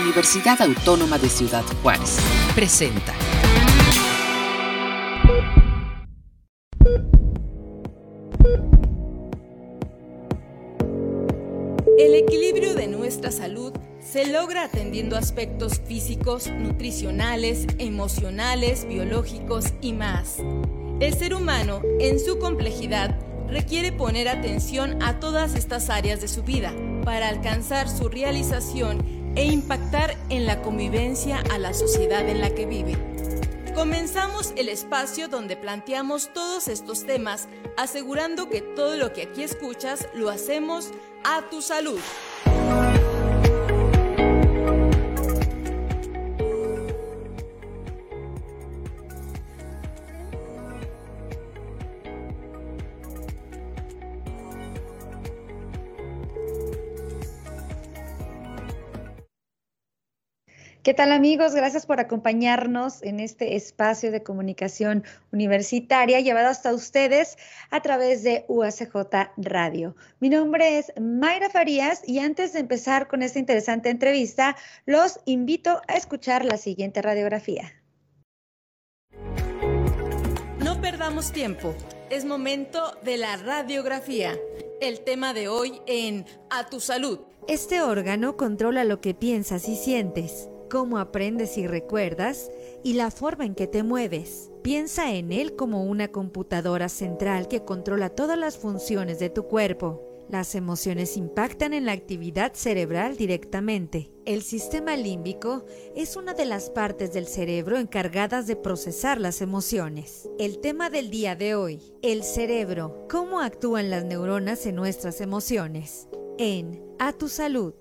Universidad Autónoma de Ciudad Juárez. Presenta. El equilibrio de nuestra salud se logra atendiendo aspectos físicos, nutricionales, emocionales, biológicos y más. El ser humano, en su complejidad, requiere poner atención a todas estas áreas de su vida para alcanzar su realización e impactar en la convivencia a la sociedad en la que vive. Comenzamos el espacio donde planteamos todos estos temas, asegurando que todo lo que aquí escuchas lo hacemos a tu salud. ¿Qué tal amigos? Gracias por acompañarnos en este espacio de comunicación universitaria llevado hasta ustedes a través de UACJ Radio. Mi nombre es Mayra Farías y antes de empezar con esta interesante entrevista, los invito a escuchar la siguiente radiografía. No perdamos tiempo, es momento de la radiografía. El tema de hoy en A tu salud. Este órgano controla lo que piensas y sientes cómo aprendes y recuerdas y la forma en que te mueves. Piensa en él como una computadora central que controla todas las funciones de tu cuerpo. Las emociones impactan en la actividad cerebral directamente. El sistema límbico es una de las partes del cerebro encargadas de procesar las emociones. El tema del día de hoy, el cerebro, cómo actúan las neuronas en nuestras emociones. En A tu salud.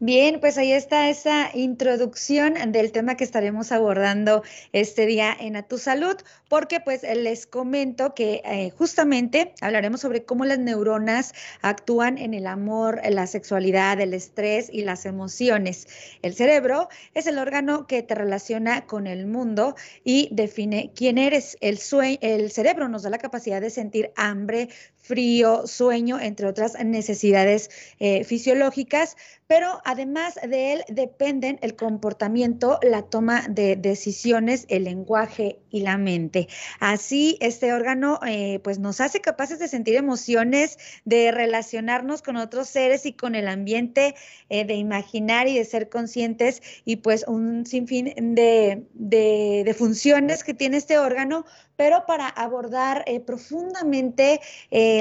Bien, pues ahí está esa introducción del tema que estaremos abordando este día en A Tu Salud, porque pues les comento que eh, justamente hablaremos sobre cómo las neuronas actúan en el amor, la sexualidad, el estrés y las emociones. El cerebro es el órgano que te relaciona con el mundo y define quién eres. El, el cerebro nos da la capacidad de sentir hambre, frío, sueño, entre otras necesidades eh, fisiológicas, pero además de él dependen el comportamiento, la toma de decisiones, el lenguaje y la mente. Así, este órgano eh, pues nos hace capaces de sentir emociones, de relacionarnos con otros seres y con el ambiente, eh, de imaginar y de ser conscientes y pues un sinfín de, funciones que tiene este órgano, pero para abordar profundamente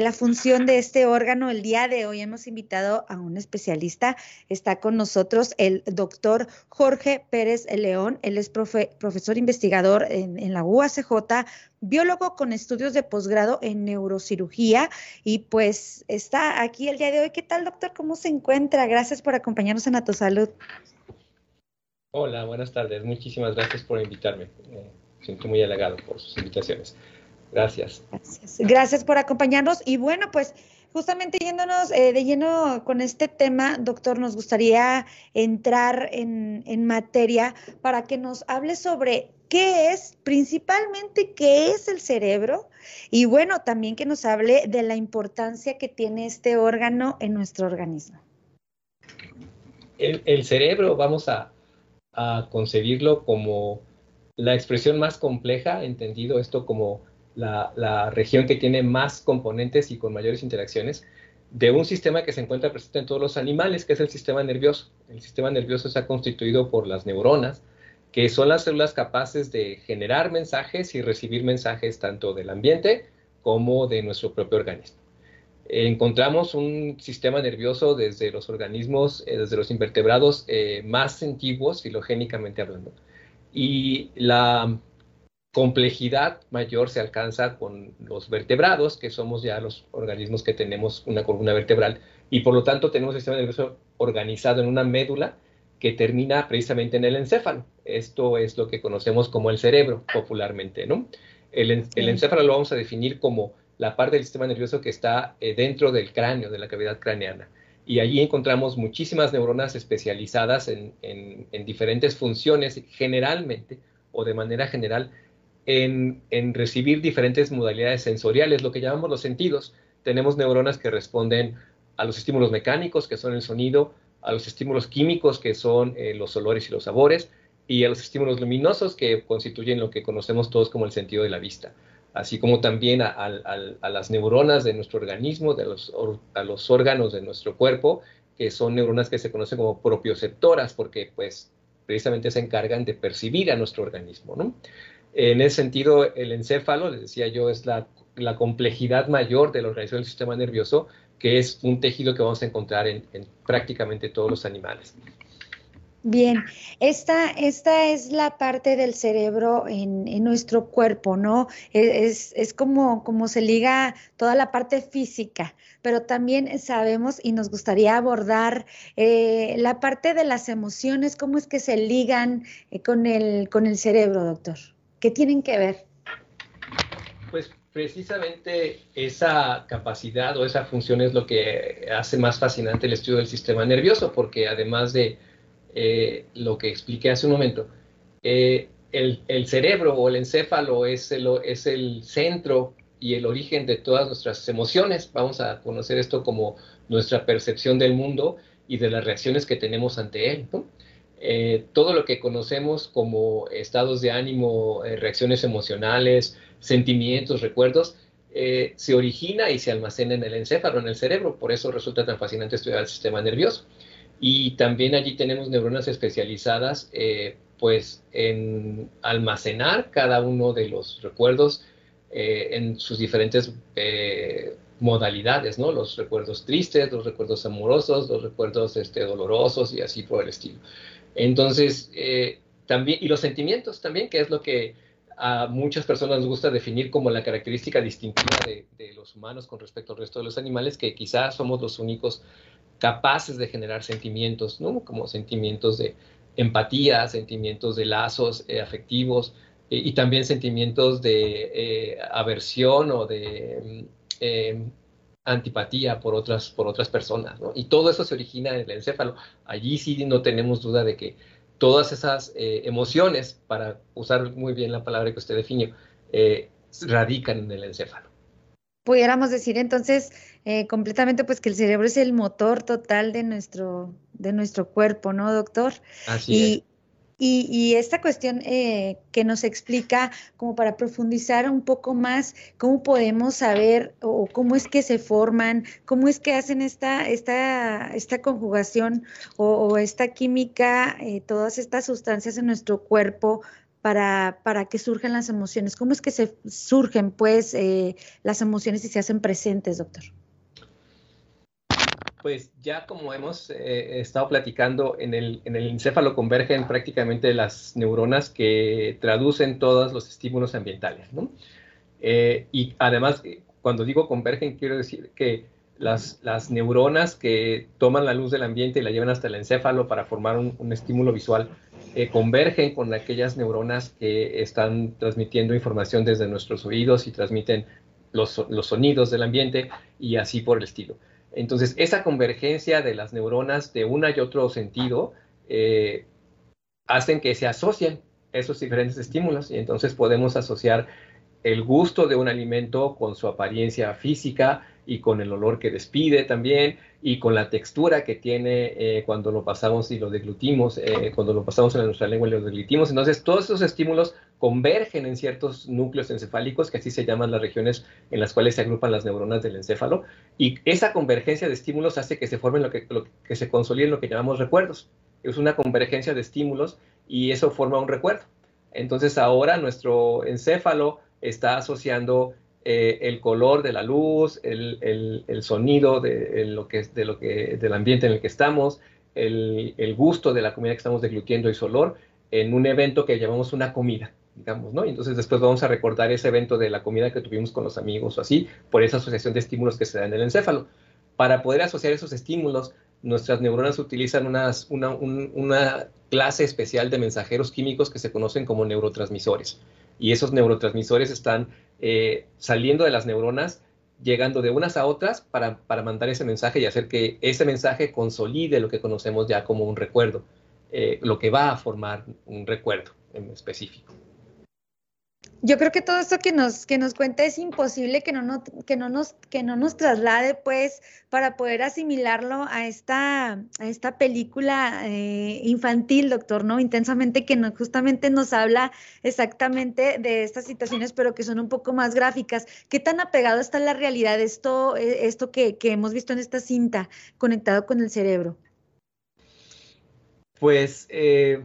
la función de este órgano, el día de hoy hemos invitado a un especialista. Está con nosotros el doctor Jorge Pérez León. Él es profesor investigador en, la UACJ, biólogo con estudios de posgrado en neurocirugía y pues está aquí el día de hoy. ¿Qué tal, doctor? ¿Cómo se encuentra? Gracias por acompañarnos en A Tu Salud. Hola, buenas tardes. Muchísimas gracias por invitarme. Eh, siento muy halagado por sus invitaciones. Gracias. Gracias. por acompañarnos. Y bueno, pues justamente yéndonos eh, de lleno con este tema, doctor, nos gustaría entrar en, en materia para que nos hable sobre qué es, principalmente qué es el cerebro y bueno, también que nos hable de la importancia que tiene este órgano en nuestro organismo. El, el cerebro, vamos a, a concebirlo como la expresión más compleja, entendido esto como la, región que tiene más componentes y con mayores interacciones, de un sistema que se encuentra presente en todos los animales, que es el sistema nervioso. El sistema nervioso está constituido por las neuronas, que son las células capaces de generar mensajes y recibir mensajes tanto del ambiente como de nuestro propio organismo. Encontramos un sistema nervioso desde los organismos, eh, desde los invertebrados eh, más antiguos, filogénicamente hablando, y la complejidad mayor se alcanza con los vertebrados, que somos ya los organismos que tenemos una columna vertebral, y por lo tanto tenemos el sistema nervioso organizado en una médula que termina precisamente en el encéfalo. Esto es lo que conocemos como el cerebro popularmente, ¿no? El, encéfalo lo vamos a definir como la parte del sistema nervioso que está eh, dentro del cráneo, de la cavidad craneana y allí encontramos muchísimas neuronas especializadas en, diferentes funciones, generalmente o de manera general, en, recibir diferentes modalidades sensoriales, lo que llamamos los sentidos. Tenemos neuronas que responden a los estímulos mecánicos, que son el sonido, a los estímulos químicos, que son eh, los olores y los sabores, y a los estímulos luminosos, que constituyen lo que conocemos todos como el sentido de la vista, así como también a, las neuronas de nuestro organismo, de los, a los órganos de nuestro cuerpo, que son neuronas que se conocen como propioceptoras, porque pues precisamente se encargan de percibir a nuestro organismo. ¿no? En ese sentido, el encéfalo, les decía yo, es la, complejidad mayor de la organización del sistema nervioso, que es un tejido que vamos a encontrar en, prácticamente todos los animales. Bien, esta, esta, es la parte del cerebro en, nuestro cuerpo, ¿no? E, es, es, como, como se liga toda la parte física, pero también sabemos y nos gustaría abordar eh, la parte de las emociones, cómo es que se ligan eh, con, el, con el cerebro, doctor. ¿Qué tienen que ver? Pues precisamente esa capacidad o esa función es lo que hace más fascinante el estudio del sistema nervioso, porque además de eh, lo que expliqué hace un momento, eh, el, cerebro o el encéfalo es el, es el centro y el origen de todas nuestras emociones. Vamos a conocer esto como nuestra percepción del mundo y de las reacciones que tenemos ante él. ¿no? Eh, todo lo que conocemos como estados de ánimo, eh, reacciones emocionales, sentimientos, recuerdos, eh, se origina y se almacena en el encéfalo, en el cerebro. Por eso resulta tan fascinante estudiar el sistema nervioso. Y también allí tenemos neuronas especializadas pues en almacenar cada uno de los recuerdos en sus diferentes modalidades, ¿no? Los recuerdos tristes, los recuerdos amorosos, los recuerdos este, dolorosos y así por el estilo. Entonces, eh, también, y los sentimientos también, que es lo que a muchas personas les gusta definir como la característica distintiva de, los humanos con respecto al resto de los animales, que quizás somos los únicos capaces de generar sentimientos, ¿no? Como sentimientos de empatía, sentimientos de lazos eh, afectivos eh, y también sentimientos de aversión o de mm, antipatía por otras, por otras personas, ¿no? Y todo eso se origina en el encéfalo. Allí sí no tenemos duda de que todas esas eh, emociones, para usar muy bien la palabra que usted definió, eh, radican en el encéfalo. Pudiéramos decir entonces eh, completamente pues que el cerebro es el motor total de nuestro, de nuestro cuerpo, ¿no, doctor? Así es. Y, esta cuestión eh, que nos explica, como para profundizar un poco más, cómo podemos saber o cómo es que se forman, cómo es que hacen esta, esta, esta conjugación o, esta química, eh, todas estas sustancias en nuestro cuerpo para, para que surjan las emociones. ¿Cómo es que se surgen, pues, eh, las emociones y se hacen presentes, doctor? Pues ya como hemos eh, estado platicando, en el, en el encéfalo convergen prácticamente las neuronas que traducen todos los estímulos ambientales, ¿no? Eh, y además, cuando digo convergen, quiero decir que las, las, neuronas que toman la luz del ambiente y la llevan hasta el encéfalo para formar un, estímulo visual, eh, convergen con aquellas neuronas que están transmitiendo información desde nuestros oídos y transmiten los, los sonidos del ambiente y así por el estilo. Entonces, esa convergencia de las neuronas de una y otro sentido eh, hacen que se asocien esos diferentes estímulos y entonces podemos asociar el gusto de un alimento con su apariencia física y con el olor que despide también y con la textura que tiene eh, cuando lo pasamos y lo deglutimos, eh, cuando lo pasamos en nuestra lengua y lo deglutimos. Entonces, todos esos estímulos convergen en ciertos núcleos encefálicos, que así se llaman las regiones en las cuales se agrupan las neuronas del encéfalo, y esa convergencia de estímulos hace que se formen lo que, lo que se consoliden lo que llamamos recuerdos. Es una convergencia de estímulos y eso forma un recuerdo. Entonces, ahora nuestro encéfalo está asociando eh, el color de la luz, el, sonido de, lo que, de lo que, del ambiente en el que estamos, el, gusto de la comida que estamos deglutiendo y su olor en un evento que llamamos una comida, digamos, ¿no? Y entonces después vamos a recordar ese evento de la comida que tuvimos con los amigos o así, por esa asociación de estímulos que se da en el encéfalo. Para poder asociar esos estímulos, nuestras neuronas utilizan una, una clase especial de mensajeros químicos que se conocen como neurotransmisores y esos neurotransmisores están eh, saliendo de las neuronas, llegando de unas a otras para, mandar ese mensaje y hacer que ese mensaje consolide lo que conocemos ya como un recuerdo, eh, lo que va a formar un recuerdo en específico. Yo creo que todo esto que nos, que nos cuenta es imposible que no, no, que, no nos, que no nos traslade, pues, para poder asimilarlo a esta, a esta película eh, infantil, doctor, ¿no? Intensamente, que no, justamente nos habla exactamente de estas situaciones, pero que son un poco más gráficas. ¿Qué tan apegado está la realidad esto, eh, esto que, que hemos visto en esta cinta, conectado con el cerebro? Pues eh,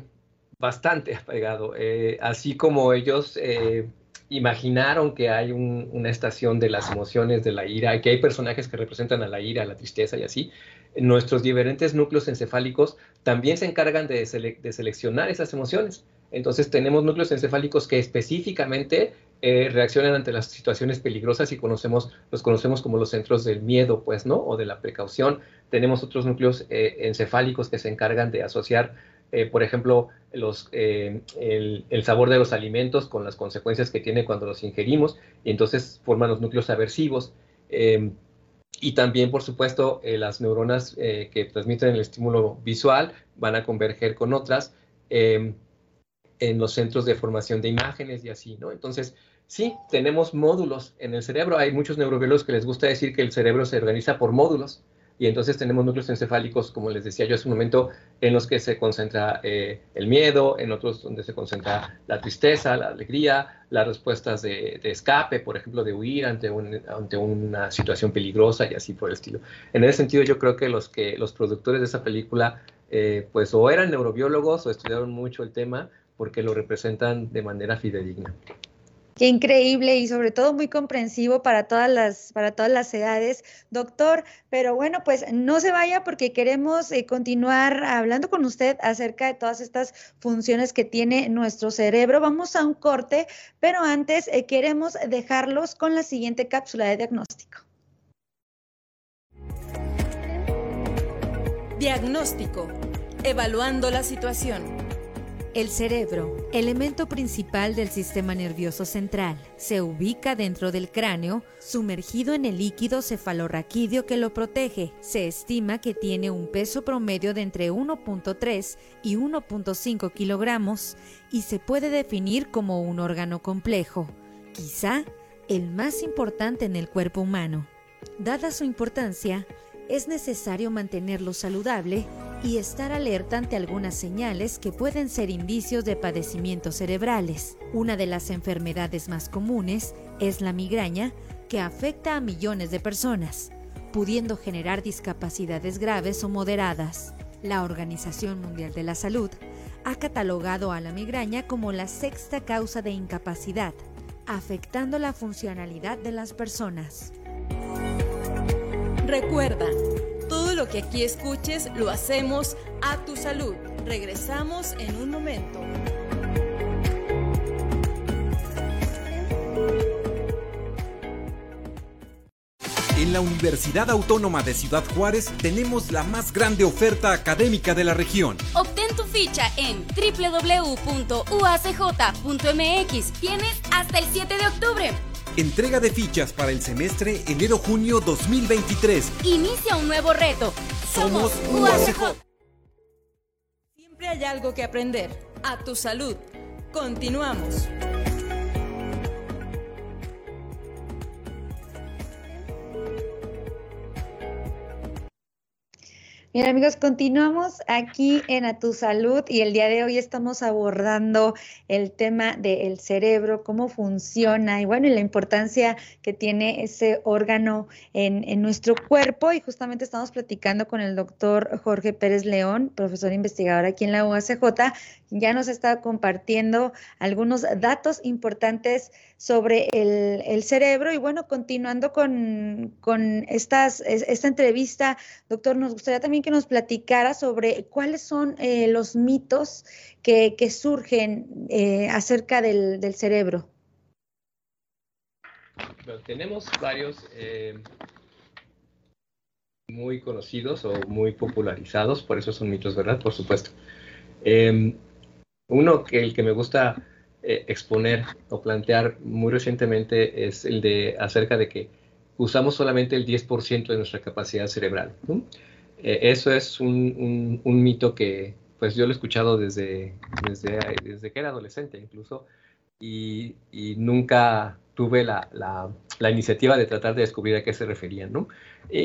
bastante apegado. Eh, así como ellos eh, imaginaron que hay una estación de las emociones, de la ira, que hay personajes que representan a la ira, a la tristeza y así, nuestros diferentes núcleos encefálicos también se encargan de, seleccionar esas emociones. Entonces tenemos núcleos encefálicos que específicamente eh, reaccionan ante las situaciones peligrosas y conocemos, los conocemos como los centros del miedo, pues, ¿no? O de la precaución. Tenemos otros núcleos encefálicos que se encargan de asociar eh, por ejemplo, los, eh, el, sabor de los alimentos con las consecuencias que tiene cuando los ingerimos, y entonces forman los núcleos aversivos. Em, y también, por supuesto, eh, las neuronas que transmiten el estímulo visual van a converger con otras em, en los centros de formación de imágenes y así, ¿no? Entonces, sí, tenemos módulos en el cerebro. Hay muchos neurobiólogos que les gusta decir que el cerebro se organiza por módulos y entonces tenemos núcleos encefálicos, como les decía yo hace un momento, en los que se concentra eh, el miedo, en otros donde se concentra la tristeza, la alegría, las respuestas de, escape, por ejemplo, de huir ante, ante una situación peligrosa y así por el estilo. En ese sentido, yo creo que los, que, los productores de esa película, eh, pues o eran neurobiólogos o estudiaron mucho el tema porque lo representan de manera fidedigna. Qué increíble y sobre todo muy comprensivo para todas las para todas las edades, doctor. Pero bueno, pues no se vaya porque queremos eh, continuar hablando con usted acerca de todas estas funciones que tiene nuestro cerebro. Vamos a un corte, pero antes eh, queremos dejarlos con la siguiente cápsula de diagnóstico. Diagnóstico. Evaluando la situación. El cerebro, elemento principal del sistema nervioso central, se ubica dentro del cráneo, sumergido en el líquido cefalorraquídeo que lo protege. Se estima que tiene un peso promedio de entre 1.3 y 1.5 kilogramos y se puede definir como un órgano complejo, quizá el más importante en el cuerpo humano. Dada su importancia, es necesario mantenerlo saludable y estar alerta ante algunas señales que pueden ser indicios de padecimientos cerebrales. Una de las enfermedades más comunes es la migraña, que afecta a millones de personas, pudiendo generar discapacidades graves o moderadas. La Organización Mundial de la Salud ha catalogado a la migraña como la sexta causa de incapacidad, afectando la funcionalidad de las personas. Recuerda, todo lo que aquí escuches lo hacemos a tu salud. Regresamos en un momento. En la Universidad Autónoma de Ciudad Juárez tenemos la más grande oferta académica de la región. Obtén tu ficha en www.uacj.mx. Tienes hasta el 7 de octubre. Entrega de fichas para el semestre enero-junio 2023. Inicia un nuevo reto. Somos UACJ. Siempre hay algo que aprender. A tu salud. Continuamos. Bien amigos, continuamos aquí en A Tu Salud y el día de hoy estamos abordando el tema del cerebro, cómo funciona y bueno, y la importancia que tiene ese órgano en, en, nuestro cuerpo. Y justamente estamos platicando con el doctor Jorge Pérez León, profesor investigador aquí en la UACJ, ya nos está compartiendo algunos datos importantes sobre el, cerebro. Y bueno, continuando con, estas, esta entrevista, doctor, nos gustaría también que nos platicara sobre cuáles son eh, los mitos que, surgen eh, acerca del, cerebro. tenemos varios eh, muy conocidos o muy popularizados, por eso son mitos, ¿verdad? Por supuesto. Em, uno que el que me gusta eh, exponer o plantear muy recientemente es el de acerca de que usamos solamente el 10% de nuestra capacidad cerebral. Eh, eso es un, mito que pues yo lo he escuchado desde, desde, desde que era adolescente incluso. y, nunca tuve la, iniciativa de tratar de descubrir a qué se referían. ¿no?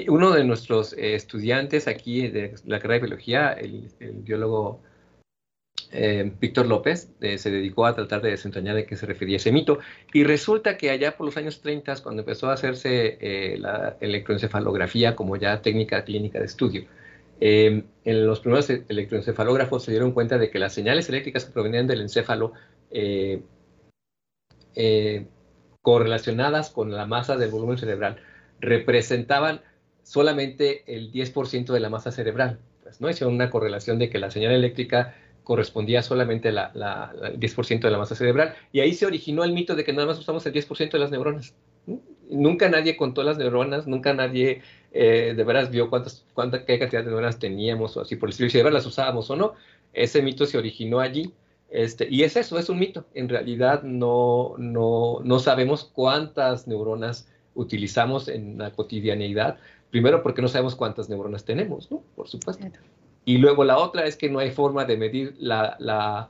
uno de nuestros estudiantes aquí de la carrera de biología, el, biólogo eh, Víctor López, eh, se dedicó a tratar de desentrañar de qué se refería ese mito. Y resulta que allá por los años 30, cuando empezó a hacerse eh, la electroencefalografía como ya técnica clínica de estudio, en los primeros electroencefalógrafos se dieron cuenta de que las señales eléctricas que provenían del encéfalo correlacionadas con la masa del volumen cerebral representaban solamente el 10% de la masa cerebral. Pues, ¿no? Hicieron una correlación de que la señal eléctrica correspondía solamente al la, 10% de la masa cerebral. Y ahí se originó el mito de que nada más usamos el 10% de las neuronas. Nunca nadie contó las neuronas, nunca nadie eh, de veras vio cuántas, cuánta, qué cantidad de neuronas teníamos o así por el estilo, si de veras las usábamos o no. Ese mito se originó allí. Este, y es eso, es un mito. En realidad no, no, no sabemos cuántas neuronas utilizamos en la cotidianeidad. Primero porque no sabemos cuántas neuronas tenemos, ¿no? Por supuesto. Y luego la otra es que no hay forma de medir la,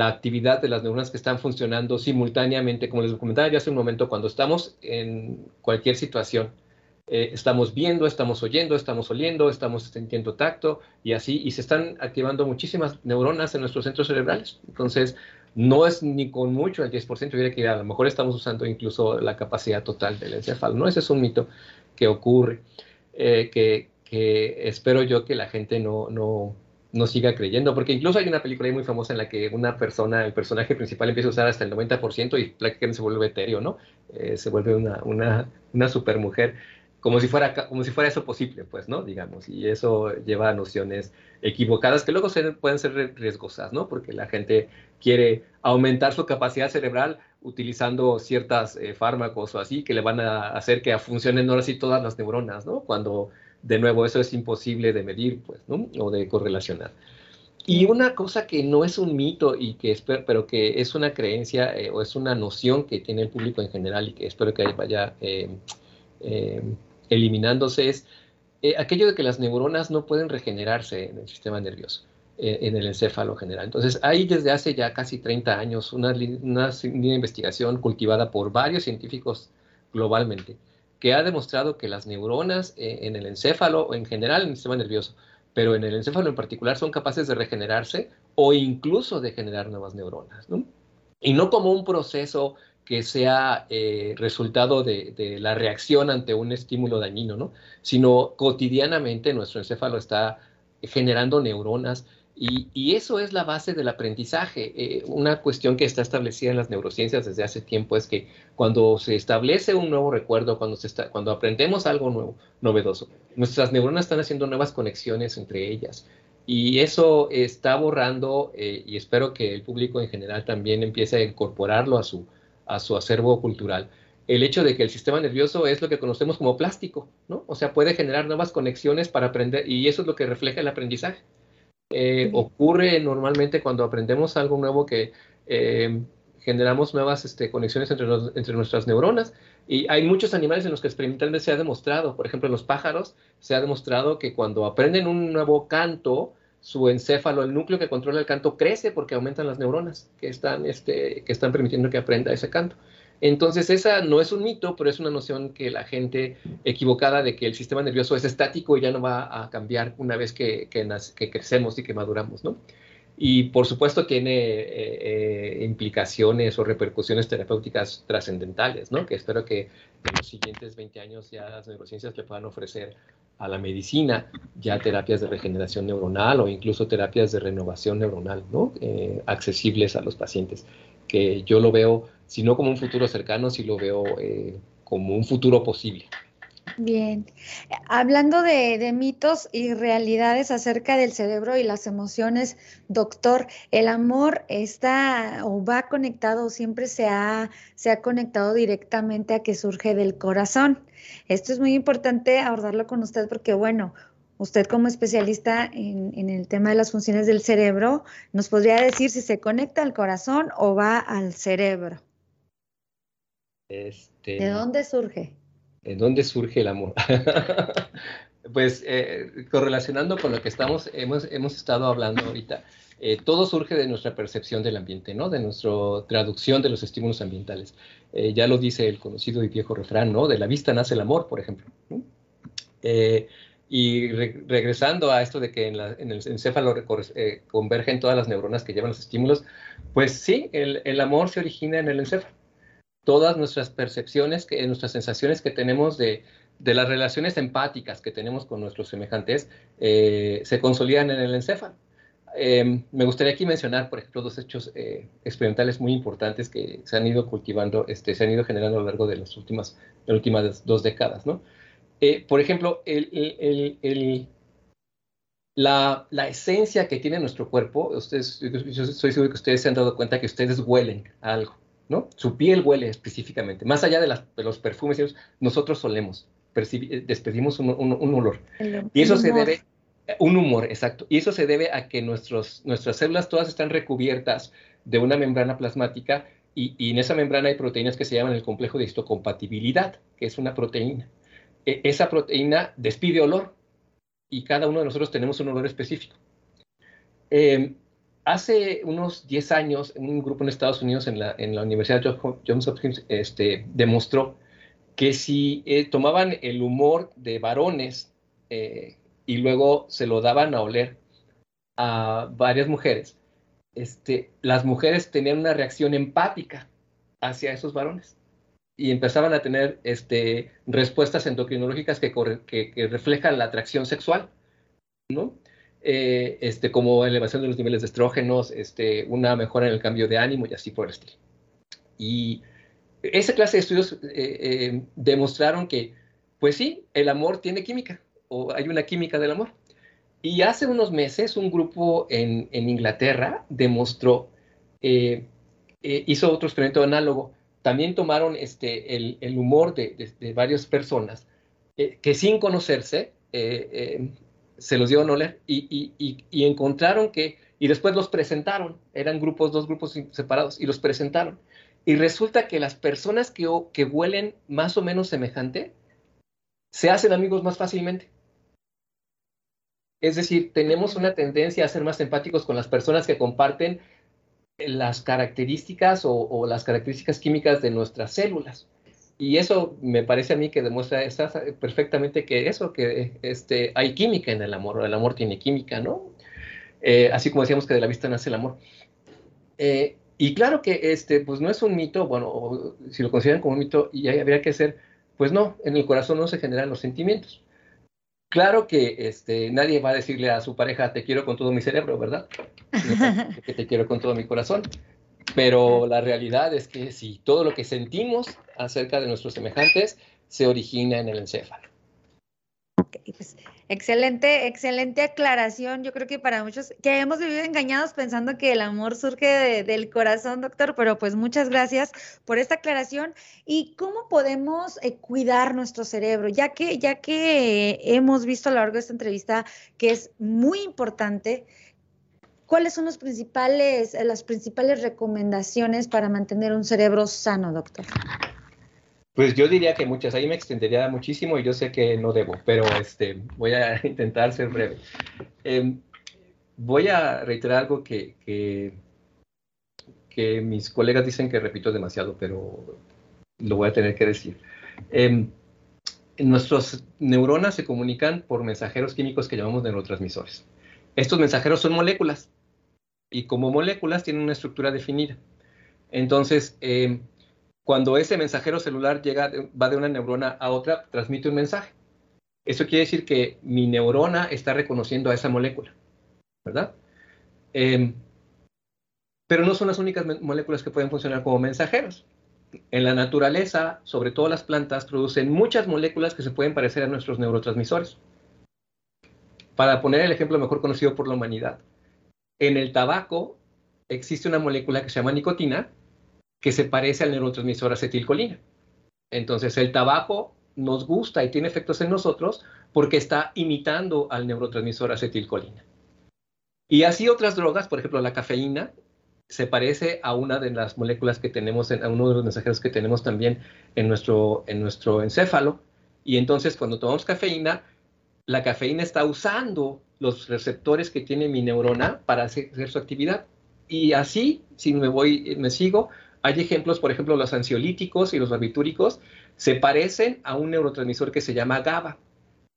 actividad de las neuronas que están funcionando simultáneamente. Como les comentaba ya hace un momento, cuando estamos en cualquier situación, eh, estamos viendo, estamos oyendo, estamos oliendo, estamos sintiendo tacto y así, y se están activando muchísimas neuronas en nuestros centros cerebrales. Entonces, no es ni con mucho el 10%, yo diría que a lo mejor estamos usando incluso la capacidad total del encéfalo. No, ese es un mito que ocurre, eh, que, que espero yo que la gente no, no, no siga creyendo, porque incluso hay una película muy famosa en la que una persona, el personaje principal empieza a usar hasta el 90% y prácticamente se vuelve etéreo, ¿no? Eh, se vuelve una, una, una supermujer, como si, fuera, como si fuera eso posible, pues, ¿no? Digamos, y eso lleva a nociones equivocadas que luego pueden ser riesgosas, ¿no? Porque la gente quiere aumentar su capacidad cerebral utilizando ciertos eh, fármacos o así que le van a hacer que funcionen ahora sí todas las neuronas, ¿no? Cuando de nuevo, eso es imposible de medir, pues, ¿no? O de correlacionar. Y una cosa que no es un mito y que pero que es una creencia eh, o es una noción que tiene el público en general y que espero que vaya eh, eh, eliminándose es aquello de que las neuronas no pueden regenerarse en el sistema nervioso, en el encéfalo general. Entonces, hay desde hace ya casi 30 años una, una investigación cultivada por varios científicos globalmente que ha demostrado que las neuronas eh, en el encéfalo o en general en el sistema nervioso, pero en el encéfalo en particular son capaces de regenerarse o incluso de generar nuevas neuronas. Y no como un proceso que sea eh, resultado de, la reacción ante un estímulo dañino, ¿no? Sino cotidianamente nuestro encéfalo está generando neuronas y, eso es la base del aprendizaje. Eh, una cuestión que está establecida en las neurociencias desde hace tiempo es que cuando se establece un nuevo recuerdo, cuando, se está, cuando aprendemos algo nuevo, novedoso, nuestras neuronas están haciendo nuevas conexiones entre ellas. Y eso está borrando, eh, y espero que el público en general también empiece a incorporarlo a su, a su acervo cultural, el hecho de que el sistema nervioso es lo que conocemos como plástico, ¿no? O sea, puede generar nuevas conexiones para aprender, y eso es lo que refleja el aprendizaje. Eh, ocurre normalmente cuando aprendemos algo nuevo que eh, generamos nuevas este, conexiones entre, entre, nuestras neuronas. Y hay muchos animales en los que experimentalmente se ha demostrado, por ejemplo, en los pájaros, se ha demostrado que cuando aprenden un nuevo canto, su encéfalo, el núcleo que controla el canto, crece porque aumentan las neuronas que están, este, que están permitiendo que aprenda ese canto. Entonces, esa no es un mito, pero es una noción que la gente equivocada de que el sistema nervioso es estático y ya no va a cambiar una vez que, que, crecemos y que maduramos, ¿no? Y por supuesto tiene eh, eh, implicaciones o repercusiones terapéuticas trascendentales, ¿no? Que espero que en los siguientes 20 años ya las neurociencias le puedan ofrecer a la medicina ya terapias de regeneración neuronal o incluso terapias de renovación neuronal, ¿no? Eh, accesibles a los pacientes, que yo lo veo si no como un futuro cercano, sí lo veo eh, como un futuro posible. Bien, hablando de, mitos y realidades acerca del cerebro y las emociones, doctor, ¿el amor está o va conectado siempre se ha, se ha conectado directamente a que surge del corazón? Esto es muy importante abordarlo con usted porque, bueno, usted como especialista en, en, el tema de las funciones del cerebro, nos podría decir si se conecta al corazón o va al cerebro. Este, ¿De dónde surge? ¿De dónde surge el amor? pues eh, correlacionando con lo que estamos, hemos, hemos estado hablando ahorita, eh, todo surge de nuestra percepción del ambiente, ¿no? De nuestra traducción de los estímulos ambientales. Eh, ya lo dice el conocido y viejo refrán, ¿no? De la vista nace el amor, por ejemplo. Eh, y regresando a esto de que en, el encéfalo convergen todas las neuronas que llevan los estímulos, pues sí, el, amor se origina en el encéfalo. Todas nuestras percepciones, que, nuestras sensaciones que tenemos de, de las relaciones empáticas que tenemos con nuestros semejantes se consolidan en el encéfalo. Em, me gustaría aquí mencionar, por ejemplo, dos hechos eh, experimentales muy importantes que se han ido cultivando, este, se han ido generando a lo largo de las últimas, últimas dos décadas. ¿no? Eh, por ejemplo, la, esencia que tiene nuestro cuerpo, ustedes, yo estoy seguro que ustedes se han dado cuenta que ustedes huelen algo, ¿no? Su piel huele específicamente, más allá de, los perfumes, nosotros solemos, despedimos un, un olor. y eso se debe un humor, exacto. Y eso se debe a que nuestros, nuestras células todas están recubiertas de una membrana plasmática y, en esa membrana hay proteínas que se llaman el complejo de histocompatibilidad, que es una proteína. E, esa proteína despide olor y cada uno de nosotros tenemos un olor específico. Em, hace unos 10 años, un grupo en Estados Unidos, en la, en la Universidad Johns Hopkins, este, demostró que si eh, tomaban el humor de varones eh, y luego se lo daban a oler a varias mujeres, este, las mujeres tenían una reacción empática hacia esos varones y empezaban a tener este, respuestas endocrinológicas que, que, reflejan la atracción sexual, ¿no? Eh, este, como elevación de los niveles de estrógenos, este, una mejora en el cambio de ánimo y así por el estilo. Y esa clase de estudios eh, eh, demostraron que, pues sí, el amor tiene química, hay una química del amor. Y hace unos meses un grupo en, Inglaterra demostró, eh, eh, hizo otro experimento análogo. También tomaron este, el, humor de, varias personas eh, que sin conocerse se los dio a oler y, y, encontraron que, y después los presentaron, eran grupos, dos grupos separados, y los presentaron. Y resulta que las personas que, que huelen más o menos semejante se hacen amigos más fácilmente. Es decir, tenemos una tendencia a ser más empáticos con las personas que comparten las características o, las características químicas de nuestras células. Y eso me parece a mí que demuestra perfectamente que eso, que este, hay química en el amor, el amor tiene química, ¿no? Eh, así como decíamos que de la vista nace el amor. Eh, y claro que este, pues no es un mito, bueno, si lo consideran como un mito, y habría que ser, pues no, en el corazón no se generan los sentimientos. Claro que este, nadie va a decirle a su pareja, te quiero con todo mi cerebro, ¿verdad? que te quiero con todo mi corazón. Pero la realidad es que sí, todo lo que sentimos acerca de nuestros semejantes se origina en el encéfalo. Pues, excelente, excelente aclaración. Yo creo que para muchos que hemos vivido engañados pensando que el amor surge del corazón, doctor, pero pues muchas gracias por esta aclaración. ¿Y cómo podemos eh, cuidar nuestro cerebro? Ya que, ya que hemos visto a lo largo de esta entrevista que es muy importante, ¿cuáles son los principales, las principales recomendaciones para mantener un cerebro sano, doctor? Pues yo diría que muchas, ahí me extendería muchísimo y yo sé que no debo, pero este, voy a intentar ser breve. Em, voy a reiterar algo que, que, mis colegas dicen que repito demasiado, pero lo voy a tener que decir. Eh, nuestras neuronas se comunican por mensajeros químicos que llamamos neurotransmisores. Estos mensajeros son moléculas y como moléculas tienen una estructura definida. Entonces, eh, cuando ese mensajero celular llega, va de una neurona a otra, transmite un mensaje. Eso quiere decir que mi neurona está reconociendo a esa molécula, ¿verdad? Em, pero no son las únicas moléculas que pueden funcionar como mensajeros. En la naturaleza, sobre todo las plantas, producen muchas moléculas que se pueden parecer a nuestros neurotransmisores. Para poner el ejemplo mejor conocido por la humanidad, en el tabaco existe una molécula que se llama nicotina, que se parece al neurotransmisor acetilcolina. Entonces, el tabaco nos gusta y tiene efectos en nosotros porque está imitando al neurotransmisor acetilcolina. Y así otras drogas, por ejemplo, la cafeína, se parece a una de las moléculas que tenemos, en, a uno de los mensajeros que tenemos también en nuestro, en nuestro encéfalo. Y entonces, cuando tomamos cafeína, la cafeína está usando los receptores que tiene mi neurona para hacer, su actividad. Y así, si me voy, me sigo, hay ejemplos, por ejemplo, los ansiolíticos y los barbitúricos se parecen a un neurotransmisor que se llama GABA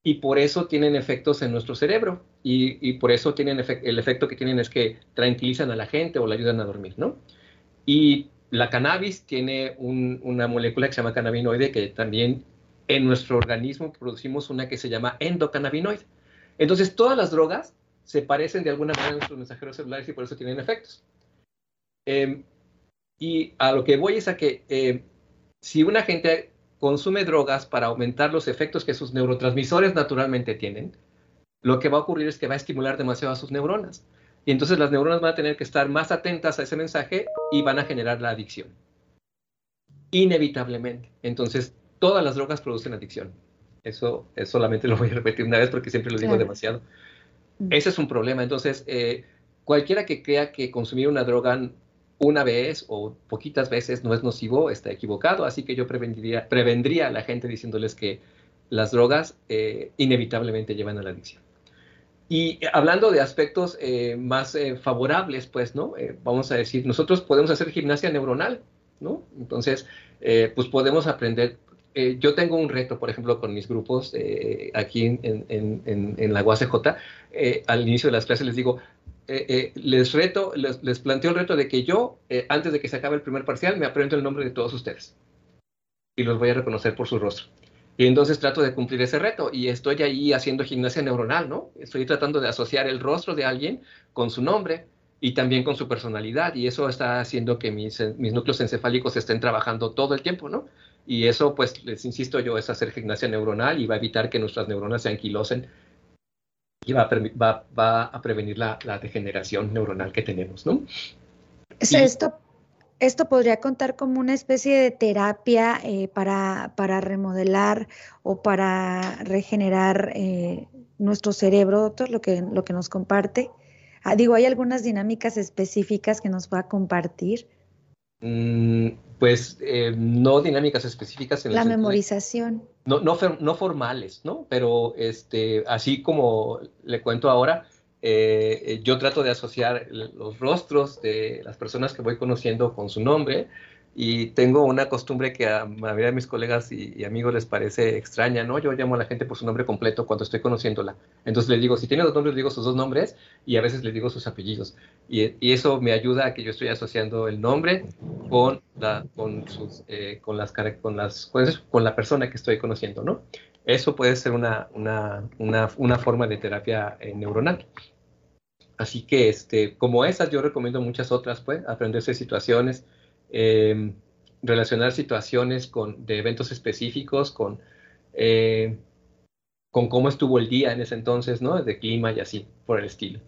y por eso tienen efectos en nuestro cerebro y, por eso tienen el efecto que tienen es que tranquilizan a la gente o la ayudan a dormir, ¿no? Y la cannabis tiene una molécula que se llama cannabinoide que también en nuestro organismo producimos una que se llama endocannabinoide. Entonces, todas las drogas se parecen de alguna manera a nuestros mensajeros celulares y por eso tienen efectos. Em, y a lo que voy es a que eh, si una gente consume drogas para aumentar los efectos que sus neurotransmisores naturalmente tienen, lo que va a ocurrir es que va a estimular demasiado a sus neuronas. Y entonces las neuronas van a tener que estar más atentas a ese mensaje y van a generar la adicción. Inevitablemente. Entonces, todas las drogas producen adicción. Eso, solamente lo voy a repetir una vez porque siempre lo digo demasiado. Mm. Ese es un problema. Entonces, eh, cualquiera que crea que consumir una droga una vez o poquitas veces no es nocivo está equivocado. Así que yo prevendría, prevendría a la gente diciéndoles que las drogas eh, inevitablemente llevan a la adicción. Y hablando de aspectos eh, más favorables, pues, ¿no? vamos a decir, nosotros podemos hacer gimnasia neuronal, ¿no? Entonces, pues podemos aprender eh, yo tengo un reto, por ejemplo, con mis grupos eh, aquí en, la UACJ. Eh, al inicio de las clases les digo, les reto, les, planteo el reto de que yo, antes de que se acabe el primer parcial, me aprendo el nombre de todos ustedes. Y los voy a reconocer por su rostro. Y entonces trato de cumplir ese reto y estoy ahí haciendo gimnasia neuronal, ¿no? Estoy tratando de asociar el rostro de alguien con su nombre y también con su personalidad y eso está haciendo que mis, mis núcleos encefálicos estén trabajando todo el tiempo, ¿no? Y eso, pues, les insisto yo, es hacer gimnasia neuronal y va a evitar que nuestras neuronas se anquilosen y va a, prevenir la, degeneración neuronal que tenemos, ¿no? esto, esto podría contar como una especie de terapia eh, para, remodelar o para regenerar eh, nuestro cerebro, doctor, lo que, lo que nos comparte. Ah, digo, ¿hay algunas dinámicas específicas que nos pueda compartir? Mm, pues eh, no dinámicas específicas. En la memorización. no, no, no, formales, ¿no? Pero este, así como le cuento ahora, eh, eh, yo trato de asociar los rostros de las personas que voy conociendo con su nombre y tengo una costumbre que a la mayoría de mis colegas y, amigos les parece extraña, ¿no? Yo llamo a la gente por su nombre completo cuando estoy conociéndola. Entonces les digo, si tiene dos nombres, les digo sus dos nombres y a veces les digo sus apellidos. Y, eso me ayuda a que yo estoy asociando el nombre con la, con sus, eh, con las, con las, con la persona que estoy conociendo, ¿no? Eso puede ser una, una, una, una forma de terapia eh, neuronal. Así que, este, como esas, yo recomiendo muchas otras, pues, aprenderse situaciones, Em, relacionar situaciones con, de eventos específicos con, eh, con cómo estuvo el día en ese entonces, ¿no? De clima y así, por el estilo.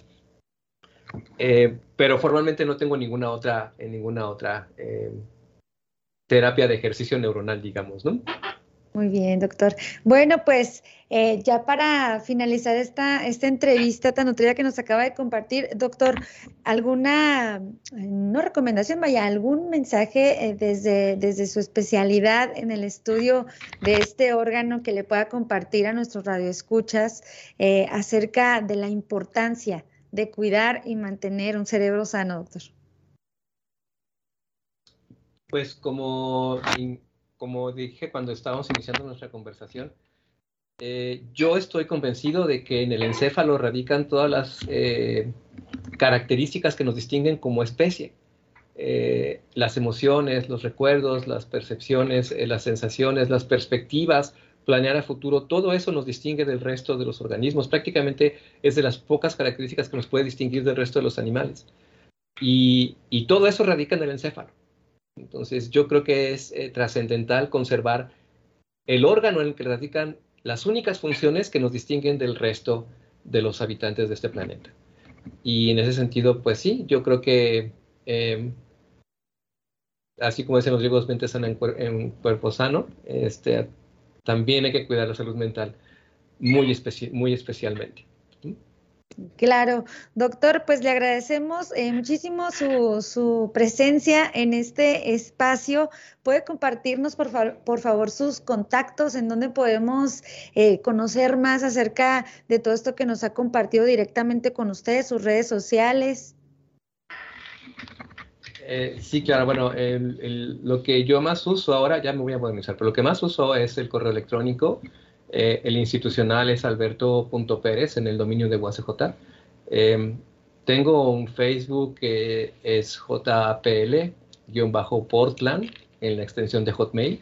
Eh, pero formalmente no tengo ninguna otra, ninguna otra em, terapia de ejercicio neuronal, digamos, ¿no? Muy bien, doctor. Bueno, pues eh, ya para finalizar esta, esta entrevista tan nutrida que nos acaba de compartir, doctor, ¿alguna, no recomendación, vaya, algún mensaje eh, desde, desde su especialidad en el estudio de este órgano que le pueda compartir a nuestros radioescuchas eh, acerca de la importancia de cuidar y mantener un cerebro sano, doctor? Pues como como dije cuando estábamos iniciando nuestra conversación, eh, yo estoy convencido de que en el encéfalo radican todas las eh, características que nos distinguen como especie. Eh, las emociones, los recuerdos, las percepciones, las sensaciones, las perspectivas, planear a futuro, todo eso nos distingue del resto de los organismos. Prácticamente es de las pocas características que nos puede distinguir del resto de los animales. y todo eso radica en el encéfalo. Entonces, yo creo que es eh, trascendental conservar el órgano en el que radican las únicas funciones que nos distinguen del resto de los habitantes de este planeta. Y en ese sentido, pues sí, yo creo que em, así como dicen los griegos, mente sana en, cuerpo sano, este, también hay que cuidar la salud mental muy, muy especialmente. Claro, doctor, pues le agradecemos eh, muchísimo su, su, presencia en este espacio. ¿Puede compartirnos, por, por favor, sus contactos en donde podemos eh, conocer más acerca de todo esto que nos ha compartido directamente con ustedes, sus redes sociales? Eh, sí, claro, bueno, lo que yo más uso ahora, ya me voy a modernizar, pero lo que más uso es el correo electrónico eh, el institucional es alberto.pérez en el dominio de UACJ. Em, tengo un Facebook que es JPL-Portland en la extensión de Hotmail.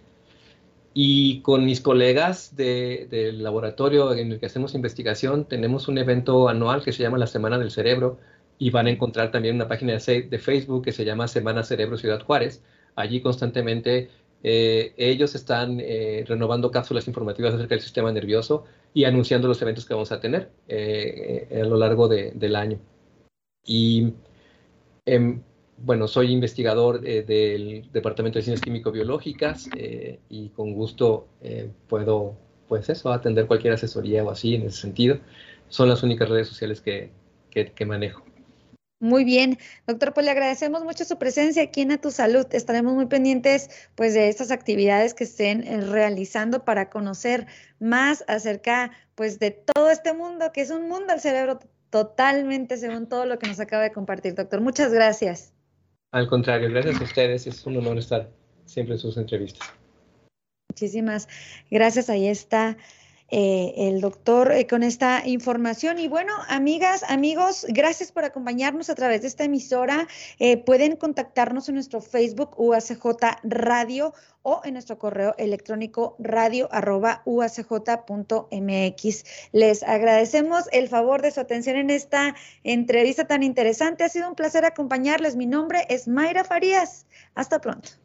Y con mis colegas del laboratorio en el que hacemos investigación, tenemos un evento anual que se llama la Semana del Cerebro y van a encontrar también una página de Facebook que se llama Semana Cerebro Ciudad Juárez. Allí constantemente eh, ellos están eh, renovando cápsulas informativas acerca del sistema nervioso y anunciando los eventos que vamos a tener eh, a lo largo del año. Y em, bueno, soy investigador del Departamento de Ciencias Químico-Biológicas y con gusto puedo, pues eso, atender cualquier asesoría o así en ese sentido. Son las únicas redes sociales que manejo. Muy bien, doctor, pues le agradecemos mucho su presencia aquí en A Tu Salud. Estaremos muy pendientes pues de estas actividades que estén eh, realizando para conocer más acerca pues de todo este mundo, que es un mundo del cerebro totalmente según todo lo que nos acaba de compartir, doctor. Muchas gracias. Al contrario, gracias a ustedes. Es un honor estar siempre en sus entrevistas. Muchísimas gracias. Ahí está. Eh, el doctor eh, con esta información. Y bueno, amigas, amigos, gracias por acompañarnos a través de esta emisora. Eh, pueden contactarnos en nuestro Facebook UACJ Radio o en nuestro correo electrónico radio arroba. Les agradecemos el favor de su atención en esta entrevista tan interesante. Ha sido un placer acompañarles. Mi nombre es Mayra Farías. Hasta pronto.